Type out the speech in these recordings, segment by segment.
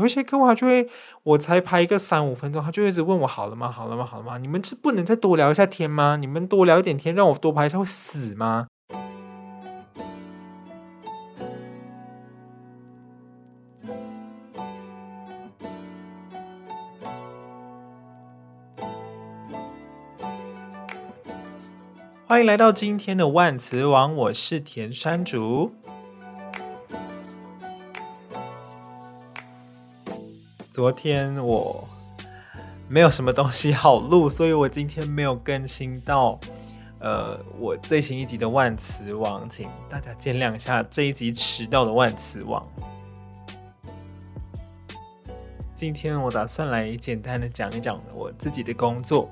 有一些客户他就会，我才拍一个三五分钟，他就一直问我好了吗？好了吗？好了吗？你们是不能再多聊一下天吗？你们多聊一点天，让我多拍一下会死吗？欢迎来到今天的万磁王，我是田山竹。昨天我没有什么东西好录，所以我今天没有更新到呃我最新一集的万磁王，请大家见谅一下这一集迟到的万磁王。今天我打算来简单的讲一讲我自己的工作。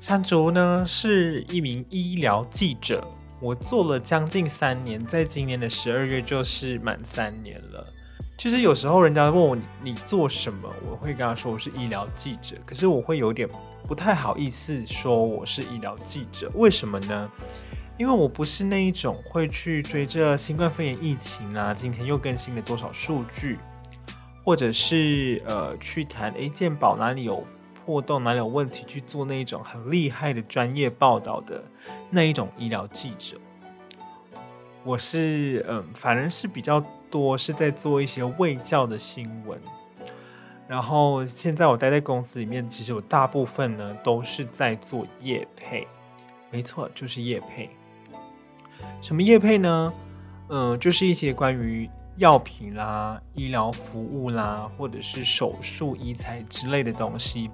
山竹呢是一名医疗记者，我做了将近三年，在今年的十二月就是满三年了。其实有时候人家问我你，你做什么，我会跟他说我是医疗记者，可是我会有点不太好意思说我是医疗记者，为什么呢？因为我不是那一种会去追着新冠肺炎疫情啊，今天又更新了多少数据，或者是呃去谈诶健保哪里有。破洞哪里有问题？去做那一种很厉害的专业报道的那一种医疗记者，我是嗯，反正是比较多是在做一些卫教的新闻。然后现在我待在公司里面，其实我大部分呢都是在做业配，没错，就是业配。什么业配呢？嗯，就是一些关于。药品啦、医疗服务啦，或者是手术、医材之类的东西。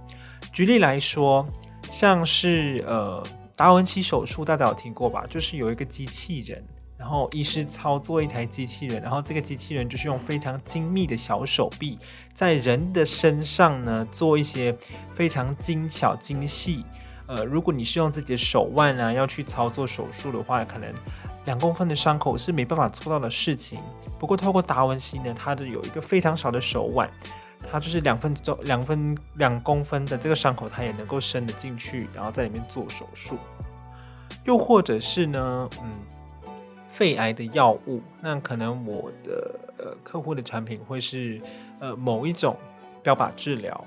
举例来说，像是呃达文西手术，大家有听过吧？就是有一个机器人，然后医师操作一台机器人，然后这个机器人就是用非常精密的小手臂，在人的身上呢做一些非常精巧、精细。呃，如果你是用自己的手腕啊，要去操作手术的话，可能。两公分的伤口是没办法做到的事情。不过，透过达文西呢，它的有一个非常小的手腕，它就是两分钟、两分两公分的这个伤口，它也能够伸得进去，然后在里面做手术。又或者是呢，嗯，肺癌的药物，那可能我的呃客户的产品会是呃某一种标靶治疗。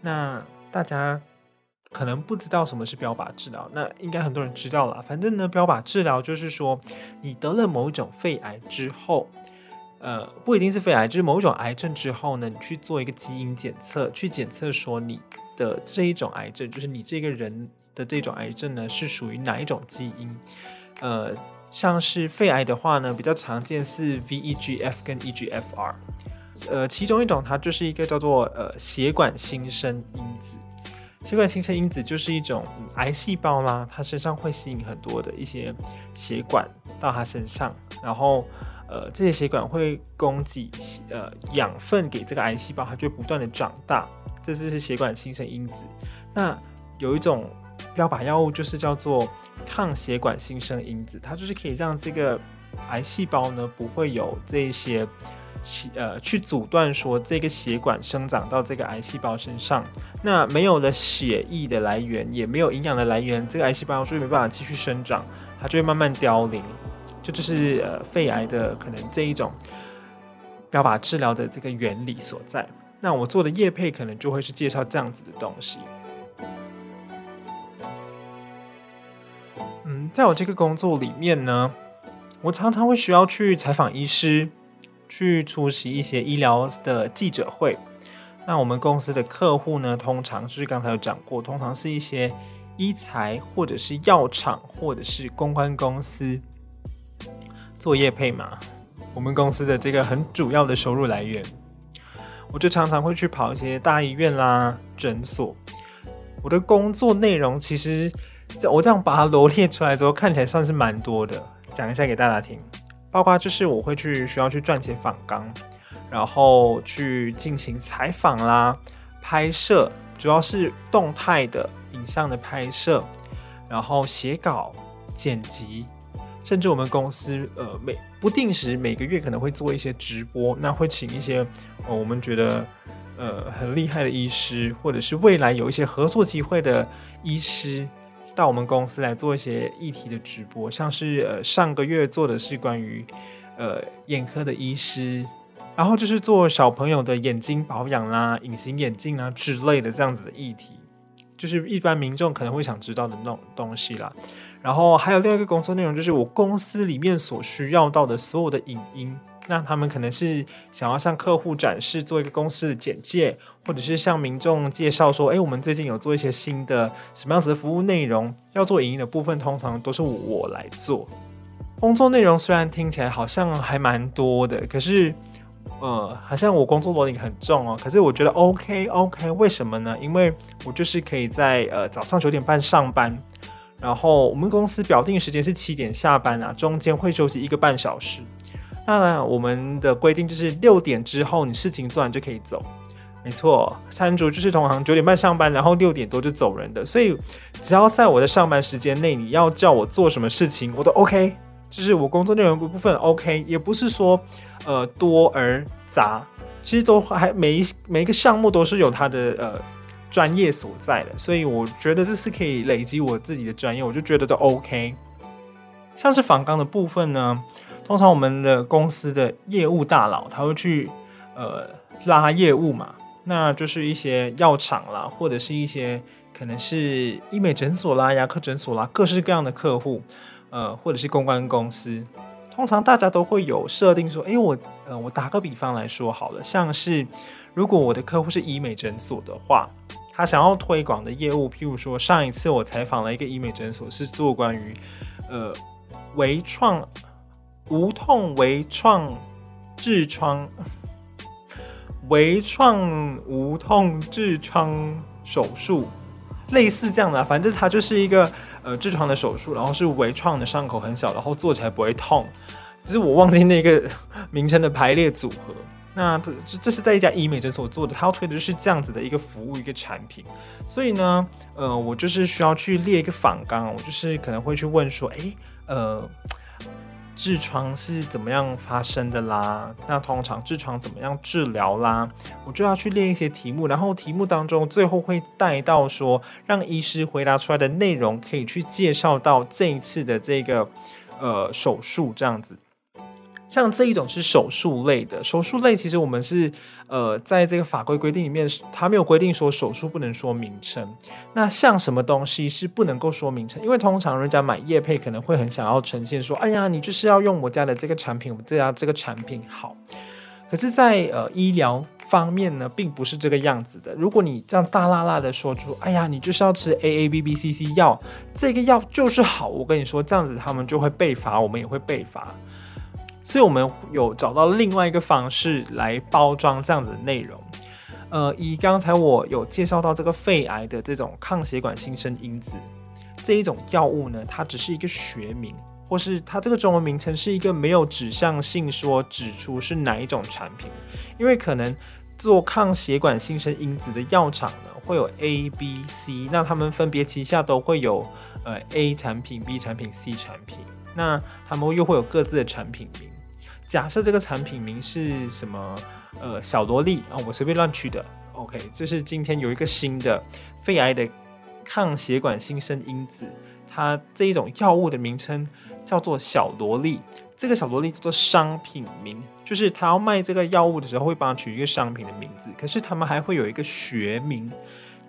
那大家。可能不知道什么是标靶治疗，那应该很多人知道了。反正呢，标靶治疗就是说，你得了某一种肺癌之后，呃，不一定是肺癌，就是某一种癌症之后呢，你去做一个基因检测，去检测说你的这一种癌症，就是你这个人的这种癌症呢，是属于哪一种基因？呃，像是肺癌的话呢，比较常见是 VEGF 跟 EGFR，呃，其中一种它就是一个叫做呃血管新生因子。血管新生因子就是一种癌细胞啦，它身上会吸引很多的一些血管到它身上，然后呃这些血管会供给呃养分给这个癌细胞，它就会不断的长大，这就是血管新生因子。那有一种标靶药物就是叫做抗血管新生因子，它就是可以让这个癌细胞呢不会有这一些血。呃，去阻断说这个血管生长到这个癌细胞身上，那没有了血液的来源，也没有营养的来源，这个癌细胞就没办法继续生长，它就会慢慢凋零。这就，是呃肺癌的可能这一种标靶治疗的这个原理所在。那我做的叶配可能就会是介绍这样子的东西。嗯，在我这个工作里面呢，我常常会需要去采访医师。去出席一些医疗的记者会。那我们公司的客户呢，通常就是刚才有讲过，通常是一些医材或者是药厂或者是公关公司做业配嘛。我们公司的这个很主要的收入来源，我就常常会去跑一些大医院啦、诊所。我的工作内容其实，我这样把它罗列出来之后，看起来算是蛮多的。讲一下给大家听。包括就是我会去需要去撰写访纲，然后去进行采访啦、拍摄，主要是动态的影像的拍摄，然后写稿、剪辑，甚至我们公司呃每不定时每个月可能会做一些直播，那会请一些呃我们觉得呃很厉害的医师，或者是未来有一些合作机会的医师。到我们公司来做一些议题的直播，像是呃上个月做的是关于呃眼科的医师，然后就是做小朋友的眼睛保养啦、隐形眼镜啊之类的这样子的议题，就是一般民众可能会想知道的那种东西啦。然后还有另外一个工作内容，就是我公司里面所需要到的所有的影音。那他们可能是想要向客户展示，做一个公司的简介，或者是向民众介绍说，诶，我们最近有做一些新的什么样子的服务内容。要做影音的部分，通常都是我来做。工作内容虽然听起来好像还蛮多的，可是，呃，好像我工作劳力很重哦。可是我觉得 OK OK，为什么呢？因为我就是可以在呃早上九点半上班，然后我们公司表定时间是七点下班啊，中间会休息一个半小时。那我们的规定就是六点之后，你事情做完就可以走。没错，山竹就是同行九点半上班，然后六点多就走人的。所以只要在我的上班时间内，你要叫我做什么事情，我都 OK。就是我工作内容部分 OK，也不是说呃多而杂，其实都还每一每一个项目都是有它的呃专业所在的。所以我觉得这是可以累积我自己的专业，我就觉得都 OK。像是仿钢的部分呢。通常我们的公司的业务大佬他会去呃拉业务嘛，那就是一些药厂啦，或者是一些可能是医美诊所啦、牙科诊所啦，各式各样的客户，呃，或者是公关公司。通常大家都会有设定说，哎，我呃，我打个比方来说好了，像是如果我的客户是医美诊所的话，他想要推广的业务，譬如说上一次我采访了一个医美诊所，是做关于呃微创。无痛微创痔疮，微创无痛痔疮手术，类似这样的，反正它就是一个呃痔疮的手术，然后是微创的伤口很小，然后做起来不会痛。只是我忘记那个名称的排列组合。那这这是在一家医美诊所做的，他要推的就是这样子的一个服务一个产品。所以呢，呃，我就是需要去列一个访纲，我就是可能会去问说，诶，呃。痔疮是怎么样发生的啦？那通常痔疮怎么样治疗啦？我就要去练一些题目，然后题目当中最后会带到说，让医师回答出来的内容可以去介绍到这一次的这个呃手术这样子。像这一种是手术类的，手术类其实我们是呃，在这个法规规定里面，它没有规定说手术不能说名称。那像什么东西是不能够说名称？因为通常人家买业配可能会很想要呈现说，哎呀，你就是要用我家的这个产品，我这家这个产品好。可是在，呃医疗方面呢，并不是这个样子的。如果你这样大辣辣的说出，哎呀，你就是要吃 A A B B C C 药，这个药就是好，我跟你说，这样子他们就会被罚，我们也会被罚。所以，我们有找到另外一个方式来包装这样子的内容。呃，以刚才我有介绍到这个肺癌的这种抗血管新生因子这一种药物呢，它只是一个学名，或是它这个中文名称是一个没有指向性说指出是哪一种产品。因为可能做抗血管新生因子的药厂呢，会有 A、B、C，那他们分别旗下都会有呃 A 产品、B 产品、C 产品，那他们又会有各自的产品名。假设这个产品名是什么？呃，小萝莉啊，我随便乱取的。OK，就是今天有一个新的肺癌的抗血管新生因子，它这一种药物的名称叫做小萝莉。这个小萝莉叫做商品名，就是他要卖这个药物的时候会帮他取一个商品的名字。可是他们还会有一个学名，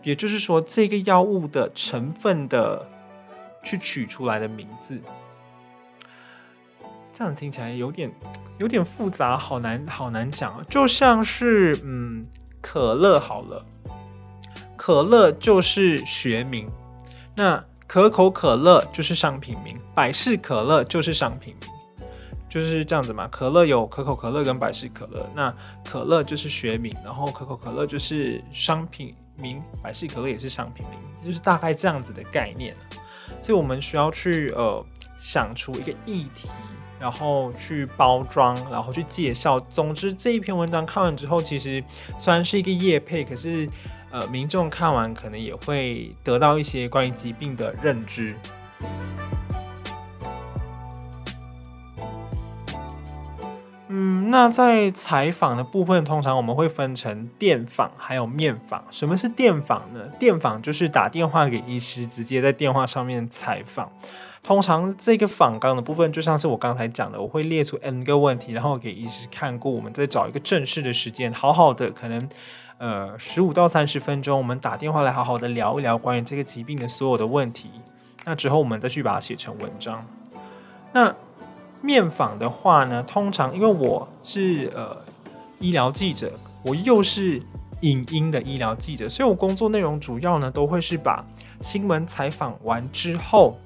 也就是说这个药物的成分的去取出来的名字。这样听起来有点有点复杂，好难好难讲啊！就像是嗯，可乐好了，可乐就是学名，那可口可乐就是商品名，百事可乐就是商品名，就是这样子嘛。可乐有可口可乐跟百事可乐，那可乐就是学名，然后可口可乐就是商品名，百事可乐也是商品名，就是大概这样子的概念。所以我们需要去呃想出一个议题。然后去包装，然后去介绍。总之，这一篇文章看完之后，其实虽然是一个业配，可是呃，民众看完可能也会得到一些关于疾病的认知。嗯，那在采访的部分，通常我们会分成电访还有面访。什么是电访呢？电访就是打电话给医师，直接在电话上面采访。通常这个访纲的部分，就像是我刚才讲的，我会列出 N 个问题，然后给医师看过，我们再找一个正式的时间，好好的可能呃十五到三十分钟，我们打电话来好好的聊一聊关于这个疾病的所有的问题。那之后我们再去把它写成文章。那面访的话呢，通常因为我是呃医疗记者，我又是影音的医疗记者，所以我工作内容主要呢都会是把新闻采访完之后，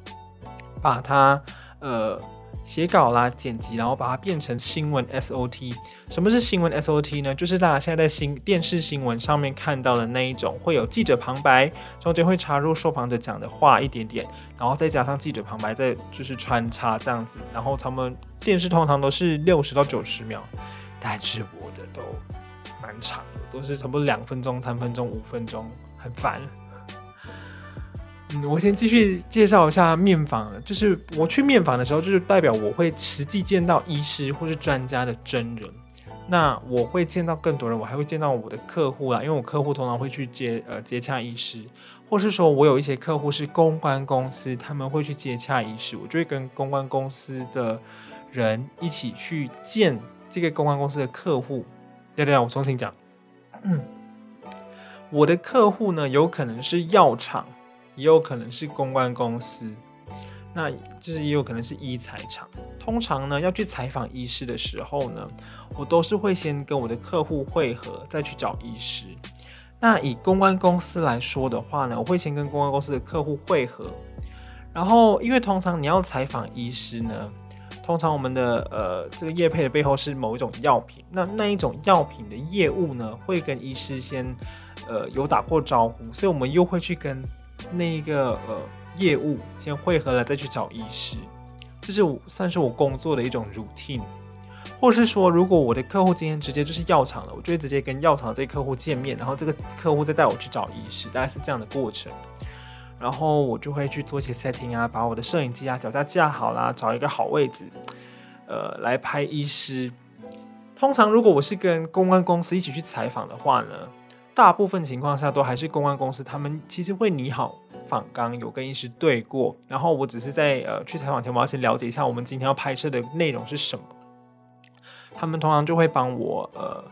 把它呃写稿啦、剪辑，然后把它变成新闻 SOT。什么是新闻 SOT 呢？就是大家现在在新电视新闻上面看到的那一种，会有记者旁白，中间会插入受访者讲的话一点点，然后再加上记者旁白，再就是穿插这样子。然后他们电视通常都是六十到九十秒，但是我的都蛮长的，都是差不多两分钟、三分钟、五分钟，很烦。我先继续介绍一下面访，就是我去面访的时候，就是代表我会实际见到医师或是专家的真人。那我会见到更多人，我还会见到我的客户啦，因为我客户通常会去接呃接洽医师，或是说我有一些客户是公关公司，他们会去接洽医师，我就会跟公关公司的人一起去见这个公关公司的客户。对对，我重新讲，我的客户呢，有可能是药厂，也有可能是公关公司。那就是也有可能是医材厂。通常呢，要去采访医师的时候呢，我都是会先跟我的客户会合，再去找医师。那以公关公司来说的话呢，我会先跟公关公司的客户会合。然后，因为通常你要采访医师呢，通常我们的呃这个业配的背后是某一种药品。那那一种药品的业务呢，会跟医师先呃有打过招呼，所以我们又会去跟那一个呃。业务先汇合了，再去找医师，这是我算是我工作的一种 routine，或是说，如果我的客户今天直接就是药厂了，我就会直接跟药厂这客户见面，然后这个客户再带我去找医师，大概是这样的过程。然后我就会去做一些 setting 啊，把我的摄影机啊脚架架好啦，找一个好位置，呃，来拍医师。通常如果我是跟公关公司一起去采访的话呢，大部分情况下都还是公关公司，他们其实会拟好。访纲有跟医师对过，然后我只是在呃去采访前，我要先了解一下我们今天要拍摄的内容是什么。他们通常就会帮我呃，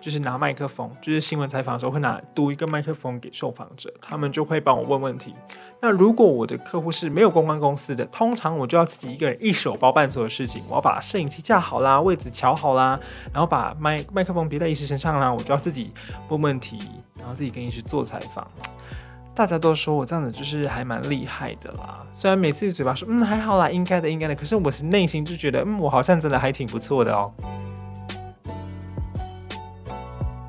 就是拿麦克风，就是新闻采访的时候会拿读一个麦克风给受访者，他们就会帮我问问题。那如果我的客户是没有公关公司的，通常我就要自己一个人一手包办所有事情，我要把摄影机架好啦，位置乔好啦，然后把麦麦克风别在医师身上啦，我就要自己问问题，然后自己跟医师做采访。大家都说我这样子就是还蛮厉害的啦，虽然每次嘴巴说嗯还好啦，应该的应该的，可是我是内心就觉得嗯我好像真的还挺不错的哦。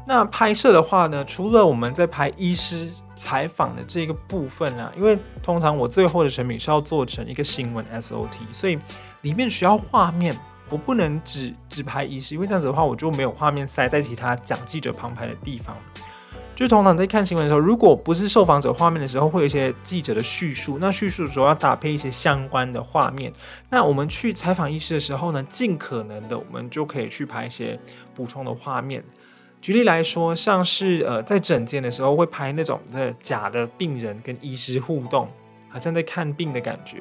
那拍摄的话呢，除了我们在拍医师采访的这个部分啊，因为通常我最后的成品是要做成一个新闻 SOT，所以里面需要画面，我不能只只拍医师，因为这样子的话我就没有画面塞在其他讲记者旁白的地方。就通常在看新闻的时候，如果不是受访者画面的时候，会有一些记者的叙述。那叙述的时候要搭配一些相关的画面。那我们去采访医师的时候呢，尽可能的我们就可以去拍一些补充的画面。举例来说，像是呃在诊间的时候会拍那种的假的病人跟医师互动，好像在看病的感觉。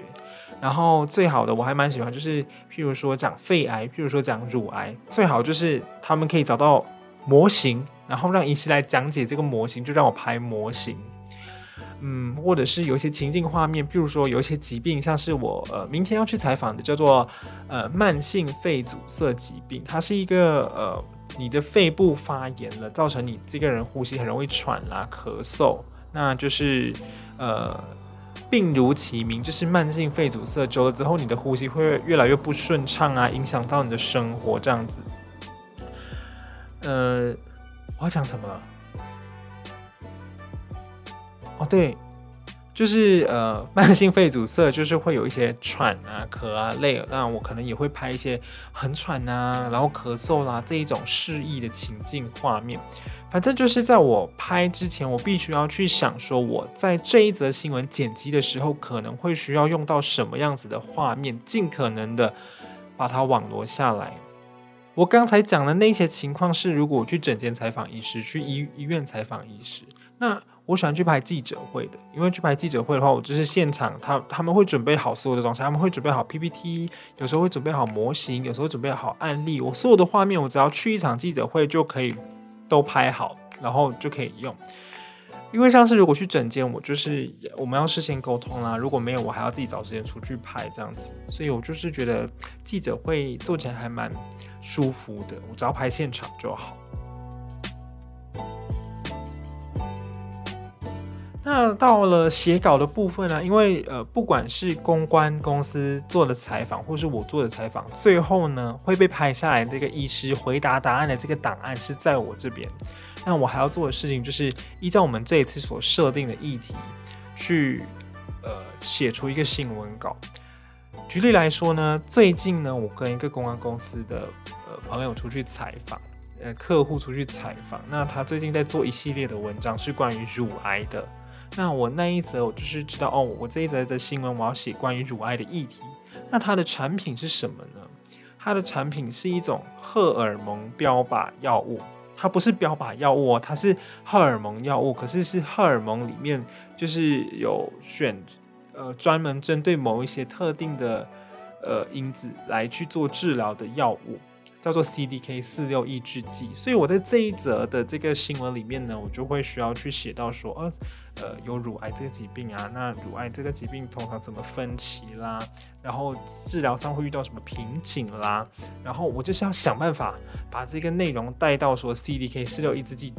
然后最好的我还蛮喜欢，就是譬如说讲肺癌，譬如说讲乳癌，最好就是他们可以找到模型。然后让医师来讲解这个模型，就让我拍模型，嗯，或者是有一些情境画面，譬如说有一些疾病，像是我呃明天要去采访的，叫做呃慢性肺阻塞疾病，它是一个呃你的肺部发炎了，造成你这个人呼吸很容易喘啦、咳嗽，那就是呃病如其名，就是慢性肺阻塞，久了之后你的呼吸会越来越不顺畅啊，影响到你的生活这样子，呃。我要讲什么了？哦，对，就是呃，慢性肺阻塞，就是会有一些喘啊、咳啊、累，那我可能也会拍一些很喘啊，然后咳嗽啦这一种示意的情境画面。反正就是在我拍之前，我必须要去想说，我在这一则新闻剪辑的时候，可能会需要用到什么样子的画面，尽可能的把它网罗下来。我刚才讲的那些情况是，如果我去诊间采访医师，去医医院采访医师，那我喜欢去拍记者会的，因为去拍记者会的话，我就是现场，他他们会准备好所有的东西，他们会准备好 PPT，有时候会准备好模型，有时候准备好案例，我所有的画面，我只要去一场记者会就可以都拍好，然后就可以用。因为像是如果去诊间，我就是我们要事先沟通啦，如果没有，我还要自己找时间出去拍这样子，所以我就是觉得记者会做起来还蛮舒服的，我只要拍现场就好。那到了写稿的部分呢、因为呃，不管是公关公司做的采访，或是我做的采访，最后呢会被拍下来这个医师回答答案的这个档案是在我这边。那我还要做的事情就是依照我们这一次所设定的议题，去呃写出一个新闻稿。举例来说呢，最近呢，我跟一个公关公司的呃朋友出去采访，呃客户出去采访，那他最近在做一系列的文章，是关于乳癌的。那我那一则我就是知道哦，我这一则的新闻我要写关于乳癌的议题。那它的产品是什么呢？它的产品是一种荷尔蒙标靶药物，它不是标靶药物哦，它是荷尔蒙药物。可是是荷尔蒙里面就是有选呃专门针对某一些特定的呃因子来去做治疗的药物。叫做 CDK 四六抑制剂，所以我在这一则的这个新闻里面呢，我就会需要去写到说，呃，呃，有乳癌这个疾病啊，那乳癌这个疾病通常怎么分期啦，然后治疗上会遇到什么瓶颈啦，然后我就是要想办法把这个内容带到说 CDK 四六抑制剂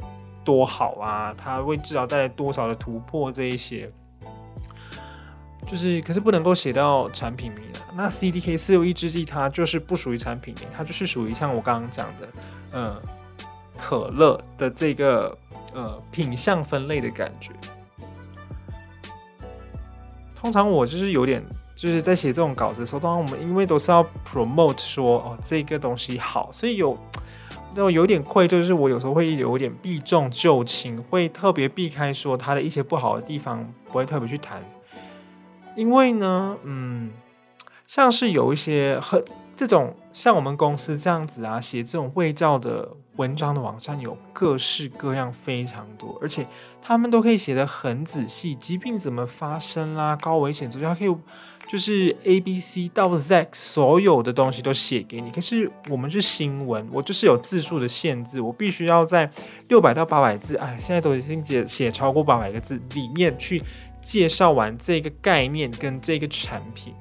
多好啊，它为治疗带来多少的突破这一些。就是，可是不能够写到产品名啊。那 CDK 四六抑制剂它就是不属于产品名，它就是属于像我刚刚讲的，呃，可乐的这个呃品相分类的感觉。通常我就是有点就是在写这种稿子的时候，当然我们因为都是要 promote 说哦这个东西好，所以有都有点愧，就是我有时候会有点避重就轻，会特别避开说它的一些不好的地方，不会特别去谈。因为呢，嗯，像是有一些很这种像我们公司这样子啊，写这种卫教的文章的网站有各式各样非常多，而且他们都可以写得很仔细，疾病怎么发生啦，高危险，所以他可以就是 A B C 到 Z 所有的东西都写给你。可是我们是新闻，我就是有字数的限制，我必须要在六百到八百字，哎，现在都已经写写超过八百个字里面去。介绍完这个概念跟这个产品，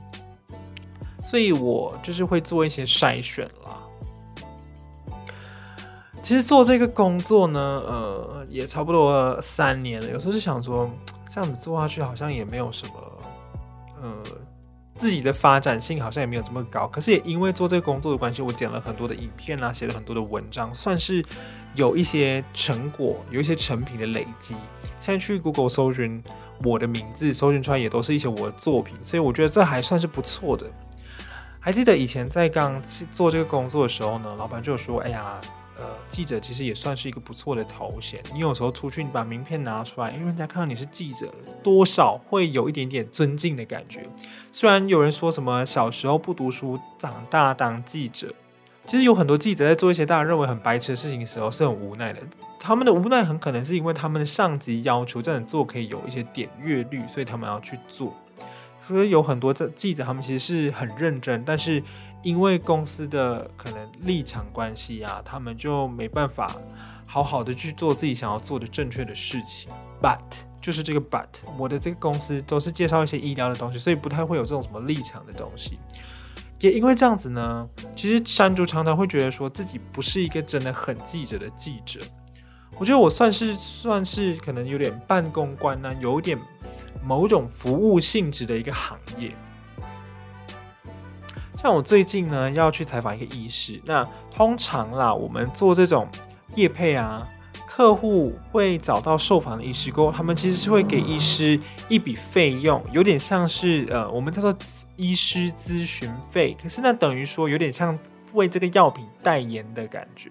所以我就是会做一些筛选啦。其实做这个工作呢，呃，也差不多三年了。有时候就想说，这样子做下去好像也没有什么，呃，自己的发展性好像也没有这么高。可是也因为做这个工作的关系，我剪了很多的影片啊，写了很多的文章，算是有一些成果，有一些成品的累积。现在去 Google 搜寻。我的名字搜寻出来也都是一些我的作品，所以我觉得这还算是不错的。还记得以前在刚去做这个工作的时候呢，老板就说：“哎呀，呃，记者其实也算是一个不错的头衔。你有时候出去，你把名片拿出来，因为人家看到你是记者，多少会有一点点尊敬的感觉。虽然有人说什么小时候不读书，长大当记者。”其实有很多记者在做一些大家认为很白痴的事情的时候是很无奈的，他们的无奈很可能是因为他们的上级要求这样做可以有一些点阅率，所以他们要去做。所以有很多这记者他们其实是很认真，但是因为公司的可能立场关系啊，他们就没办法好好的去做自己想要做的正确的事情。But 就是这个 But，我的这个公司都是介绍一些医疗的东西，所以不太会有这种什么立场的东西。也因为这样子呢，其实山竹常常会觉得说自己不是一个真的很记者的记者。我觉得我算是算是可能有点半公关呢，有点某种服务性质的一个行业。像我最近呢要去采访一个医师，那通常啦，我们做这种业配啊。客户会找到受访的医师过后，他们其实是会给医师一笔费用，有点像是呃，我们叫做医师咨询费。可是那等于说有点像为这个药品代言的感觉。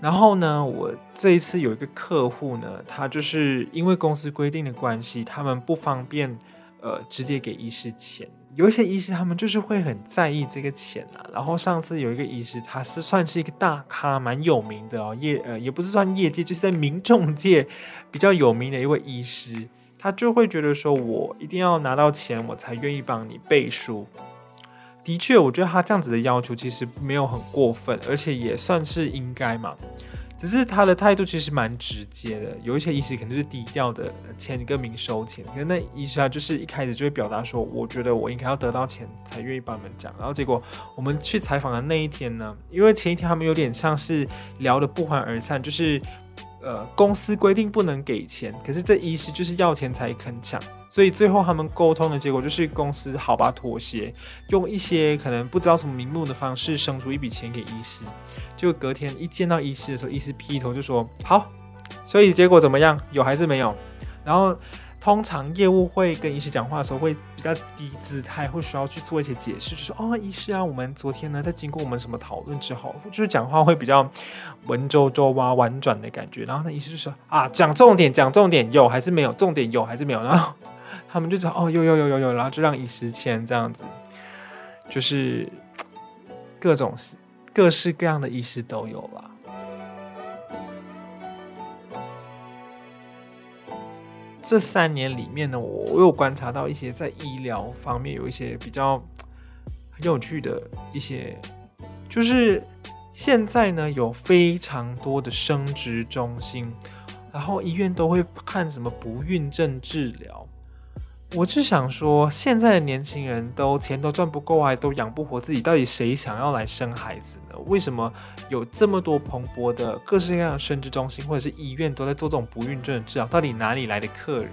然后呢，我这一次有一个客户呢，他就是因为公司规定的关系，他们不方便呃直接给医师钱，有一些医师他们就是会很在意这个钱啊。然后上次有一个医师，他是算是一个大咖，蛮有名的哦，业呃也不是算业界，就是在民众界比较有名的一位医师，他就会觉得说，我一定要拿到钱，我才愿意帮你背书。的确，我觉得他这样子的要求其实没有很过分，而且也算是应该嘛。只是他的态度其实蛮直接的，有一些医师可能是低调的签一个名收钱，可是那医师啊就是一开始就会表达说，我觉得我应该要得到钱才愿意帮你们讲。然后结果我们去采访的那一天呢，因为前一天他们有点像是聊得不欢而散，就是。呃，公司规定不能给钱，可是这医师就是要钱才肯抢，所以最后他们沟通的结果就是公司好吧妥协，用一些可能不知道什么名目的方式生出一笔钱给医师。就隔天一见到医师的时候，医师劈头就说：“好，所以结果怎么样？有还是没有？”然后。通常业务会跟医师讲话的时候会比较低姿态，会需要去做一些解释，就说哦，医师啊，我们昨天呢在经过我们什么讨论之后，就是讲话会比较文绉绉啊、婉转的感觉。然后那医师就说啊，讲重点，讲重点，有还是没有？重点有还是没有？然后他们就讲哦，有有有有有，然后就让医师签这样子，就是各种各式各样的医师都有啦。这三年里面呢，我我有观察到一些在医疗方面有一些比较很有趣的一些，就是现在呢有非常多的生殖中心，然后医院都会看什么不孕症治疗。我就想说，现在的年轻人都钱都赚不够啊，都养不活自己，到底谁想要来生孩子呢？为什么有这么多蓬勃的各式各样的生殖中心或者是医院都在做这种不孕症的治疗？到底哪里来的客人？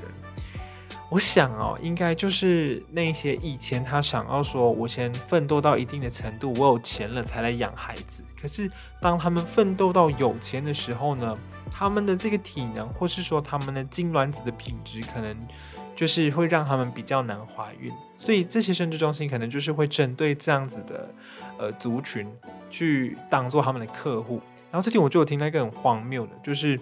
我想哦，应该就是那些以前他想要说，我先奋斗到一定的程度，我有钱了才来养孩子。可是当他们奋斗到有钱的时候呢，他们的这个体能，或是说他们的精卵子的品质，可能。就是会让他们比较难怀孕，所以这些生殖中心可能就是会针对这样子的呃族群去当做他们的客户。然后最近我就有听到一个很荒谬的，就是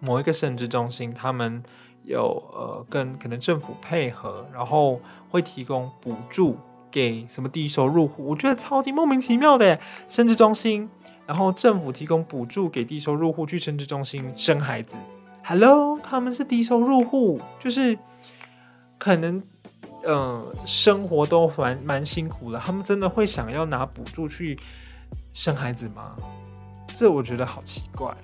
某一个生殖中心，他们有呃跟可能政府配合，然后会提供补助给什么低收入户，我觉得超级莫名其妙的生殖中心，然后政府提供补助给低收入户去生殖中心生孩子。Hello，他们是低收入户，就是可能，呃，生活都蛮蛮辛苦的。他们真的会想要拿补助去生孩子吗？这我觉得好奇怪。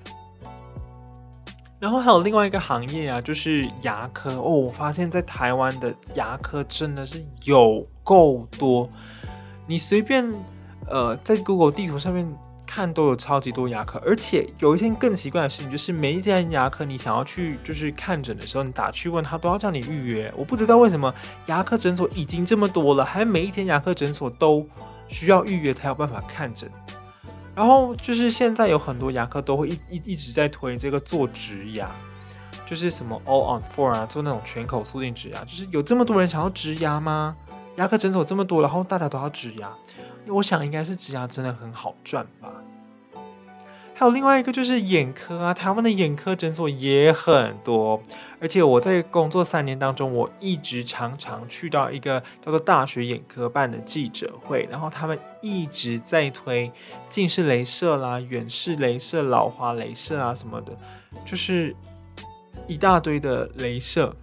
然后还有另外一个行业啊，就是牙科哦。我发现，在台湾的牙科真的是有够多，你随便呃在 Google 地图上面。看都有超级多牙科，而且有一件更奇怪的事情，就是每一间牙科你想要去就是看诊的时候，你打去问他都要叫你预约。我不知道为什么牙科诊所已经这么多了，还每一间牙科诊所都需要预约才有办法看诊。然后就是现在有很多牙科都会一一一直在推这个做植牙，就是什么 All on Four 啊，做那种全口塑定植牙，就是有这么多人想要植牙吗？牙科诊所这么多，然后大家都要植牙，我想应该是植牙真的很好赚吧。还有另外一个就是眼科啊，台湾的眼科诊所也很多，而且我在工作三年当中，我一直常常去到一个叫做大学眼科办的记者会，然后他们一直在推近视雷射啦、远视雷射、老花雷射啊什么的，就是一大堆的雷射。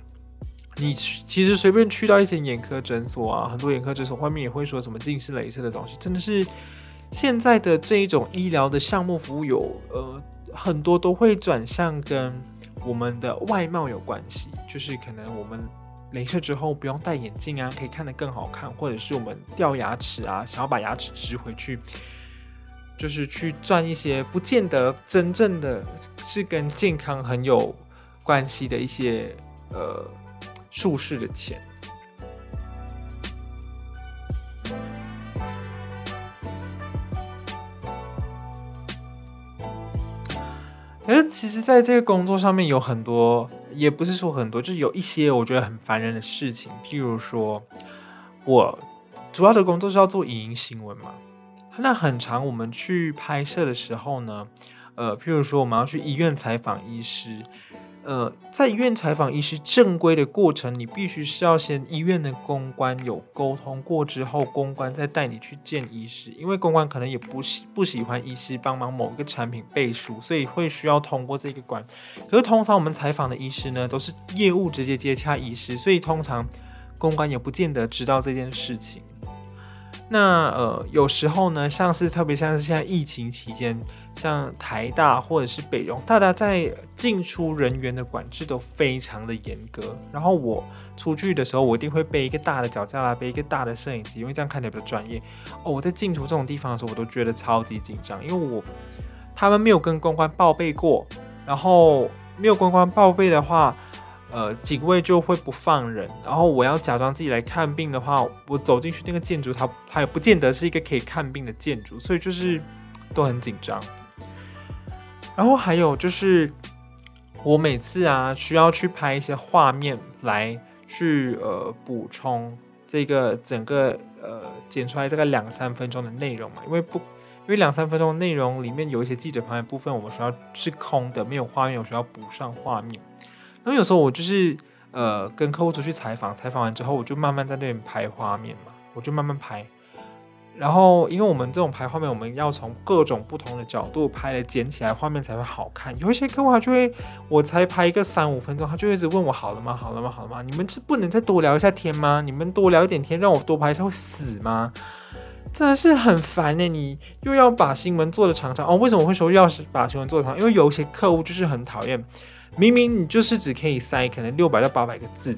你其实随便去到一些眼科诊所啊，很多眼科诊所外面也会说什么近视雷射的东西，真的是。现在的这一种医疗的项目服务有呃很多都会转向跟我们的外貌有关系，就是可能我们雷射之后不用戴眼镜啊，可以看得更好看，或者是我们掉牙齿啊，想要把牙齿植回去，就是去赚一些不见得真正的是跟健康很有关系的一些呃术士的钱。可是，其实，在这个工作上面有很多，也不是说很多，就是有一些我觉得很烦人的事情。譬如说，我主要的工作是要做影音新闻嘛，那很常我们去拍摄的时候呢，呃，譬如说我们要去医院采访医师，呃，在医院采访医师正规的过程，你必须是要先医院的公关有沟通过之后，公关再带你去见医师，因为公关可能也不喜不喜欢医师帮忙某个产品背书，所以会需要通过这个关。可是通常我们采访的医师呢，都是业务直接接洽医师，所以通常公关也不见得知道这件事情。那呃，有时候呢，像是特别像是现在疫情期间，像台大或者是北荣，大家在进出人员的管制都非常的严格。然后我出去的时候，我一定会背一个大的脚架啦，背一个大的摄影机，因为这样看起来比较专业。哦，我在进出这种地方的时候，我都觉得超级紧张，因为我他们没有跟公关报备过，然后没有公关报备的话。呃，警卫就会不放人，然后我要假装自己来看病的话，我走进去那个建筑，它它也不见得是一个可以看病的建筑，所以就是 都很紧张。然后还有就是，我每次啊需要去拍一些画面来去呃补充这个整个呃剪出来这个两三分钟的内容嘛，因为不因为两三分钟内容里面有一些记者旁的部分，我们需要是空的，没有画面，我需要补上画面。然后有时候我就是呃跟客户出去采访，采访完之后我就慢慢在那边拍画面嘛，我就慢慢拍。然后因为我们这种拍画面，我们要从各种不同的角度拍来剪起来画面才会好看。有一些客户他就会，我才拍一个三五分钟，他就一直问我好了吗？好了吗？好了吗？你们是不能再多聊一下天吗？你们多聊一点天，让我多拍一下会死吗？真的是很烦呢。你又要把新闻做得长长哦？为什么我会说要把新闻做得长？因为有一些客户就是很讨厌。明明你就是只可以塞可能六百到八百个字，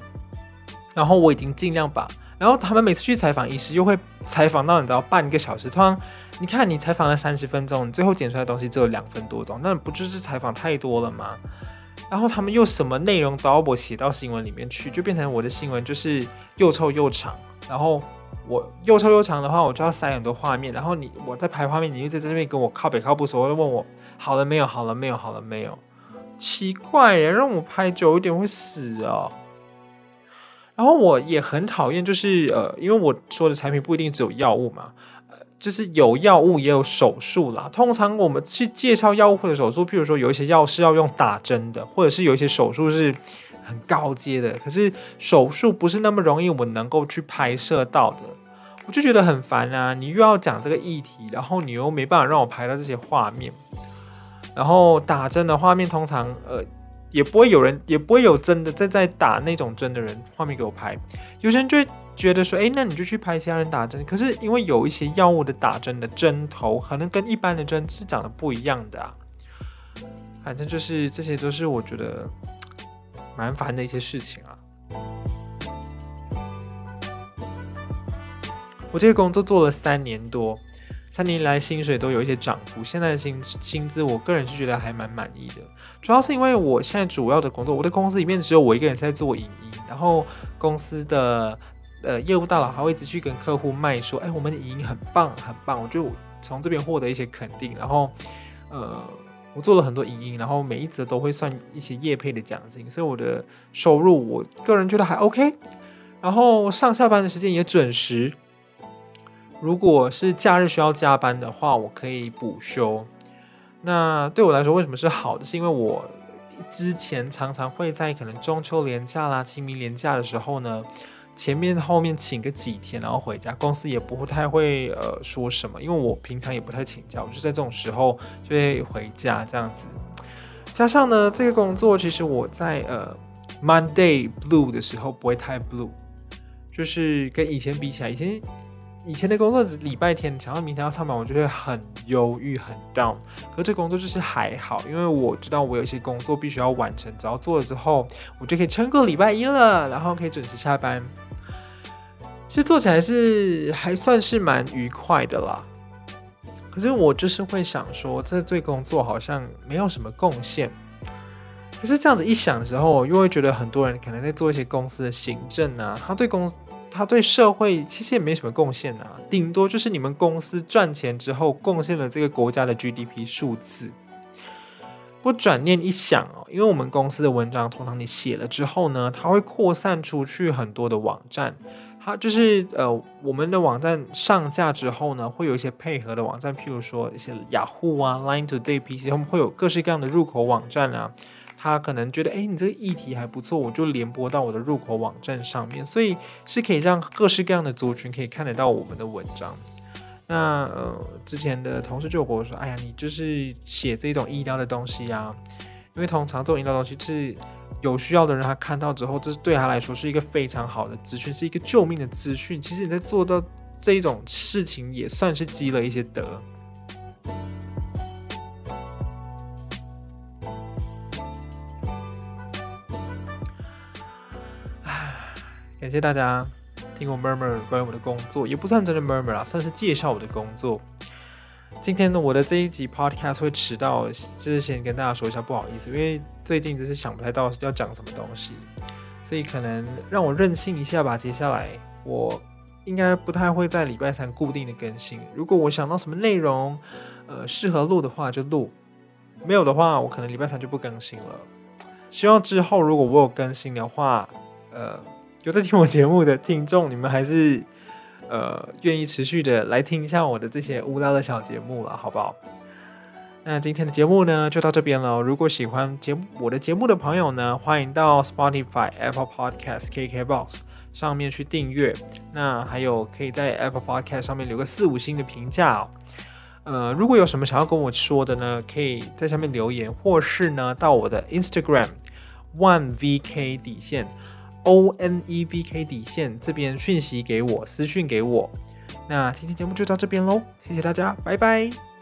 然后我已经尽量把，然后他们每次去采访医师又会采访到你知道半个小时，通常你看你采访了三十分钟，你最后剪出来的东西只有两分多钟，那不就是采访太多了吗？然后他们又什么内容都要我写到新闻里面去，就变成我的新闻就是又臭又长，然后我又臭又长的话，我就要塞很多画面，然后你我在拍画面，你又在这边跟我靠北靠北说，问我好了没有，好了没有，好了没有。奇怪耶，让我拍久一点会死啊！然后我也很讨厌，就是呃，因为我说的产品不一定只有药物嘛，呃，就是有药物也有手术啦。通常我们去介绍药物或者手术，譬如说有一些药是要用打针的，或者是有一些手术是很高阶的，可是手术不是那么容易我能够去拍摄到的，我就觉得很烦啊！你又要讲这个议题，然后你又没办法让我拍到这些画面。然后打针的画面通常呃也不会有人，也不会有真的在在打那种针的人画面给我拍。有些人就觉得说，哎，那你就去拍其他人打针。可是因为有一些药物的打针的针头可能跟一般的针是长得不一样的啊。反正就是这些都是我觉得蛮烦的一些事情啊。我这个工作做了三年多。三年来薪水都有一些涨幅，现在薪薪资我个人是觉得还蛮满意的。主要是因为我现在主要的工作，我的公司里面只有我一个人在做影音，然后公司的呃业务大佬还会一直去跟客户卖说，哎，我们的影音很棒很棒，我就从这边获得一些肯定。然后呃，我做了很多影音，然后每一则都会算一些业配的奖金，所以我的收入我个人觉得还 OK。然后上下班的时间也准时。如果是假日需要加班的话，我可以补休。那对我来说，为什么是好的？是因为我之前常常会在可能中秋连假啦、清明连假的时候呢，前面后面请个几天，然后回家，公司也不会太会呃说什么，因为我平常也不太请假，我就在这种时候就会回家这样子。加上呢，这个工作其实我在呃 Monday Blue 的时候不会太 Blue，就是跟以前比起来，以前。以前的工作是礼拜天，想到明天要上班，我就会很忧郁、很 down。可这工作就是还好，因为我知道我有一些工作必须要完成，只要做了之后，我就可以撑过礼拜一了，然后可以准时下班。其实做起来是还算是蛮愉快的啦。可是我就是会想说，这对工作好像没有什么贡献。可是这样子一想的时候，我又会觉得很多人可能在做一些公司的行政啊，他对公。他对社会其实也没什么贡献啊，顶多就是你们公司赚钱之后贡献了这个国家的 GDP 数字。不转念一想哦，因为我们公司的文章通常你写了之后呢，它会扩散出去很多的网站，它就是呃我们的网站上架之后呢，会有一些配合的网站，譬如说一些雅虎啊、Line Today PC，他们会有各式各样的入口网站啊。他可能觉得，哎，你这个议题还不错，我就连播到我的入口网站上面，所以是可以让各式各样的族群可以看得到我们的文章。那呃，之前的同事就跟我说，哎呀，你就是写这种医疗的东西呀，因为通常这种医疗东西是有需要的人，他看到之后，这是对他来说是一个非常好的资讯，是一个救命的资讯。其实你在做到这一种事情，也算是积了一些德。感谢大家听我 murmur 关于我的工作，也不算真的 murmur 啦，算是介绍我的工作。今天呢，我的这一集 podcast 会迟到，就是先跟大家说一下，不好意思，因为最近真是想不太到要讲什么东西，所以可能让我任性一下吧。接下来我应该不太会在礼拜三固定的更新，如果我想到什么内容，呃，适合录的话就录，没有的话，我可能礼拜三就不更新了。希望之后如果我有更新的话，呃。有在听我节目的听众，你们还是呃愿意持续的来听一下我的这些无聊的小节目了，好不好？那今天的节目呢就到这边了。如果喜欢节目我的节目的朋友呢，欢迎到 Spotify、Apple Podcast、KKBox 上面去订阅。那还有可以在 Apple Podcast 上面留个四五星的评价哦。呃，如果有什么想要跟我说的呢，可以在下面留言，或是呢到我的 Instagram One VK 底线。O N E V K 底线这边讯息给我，私讯给我。那今天节目就到这边喽，谢谢大家，拜拜。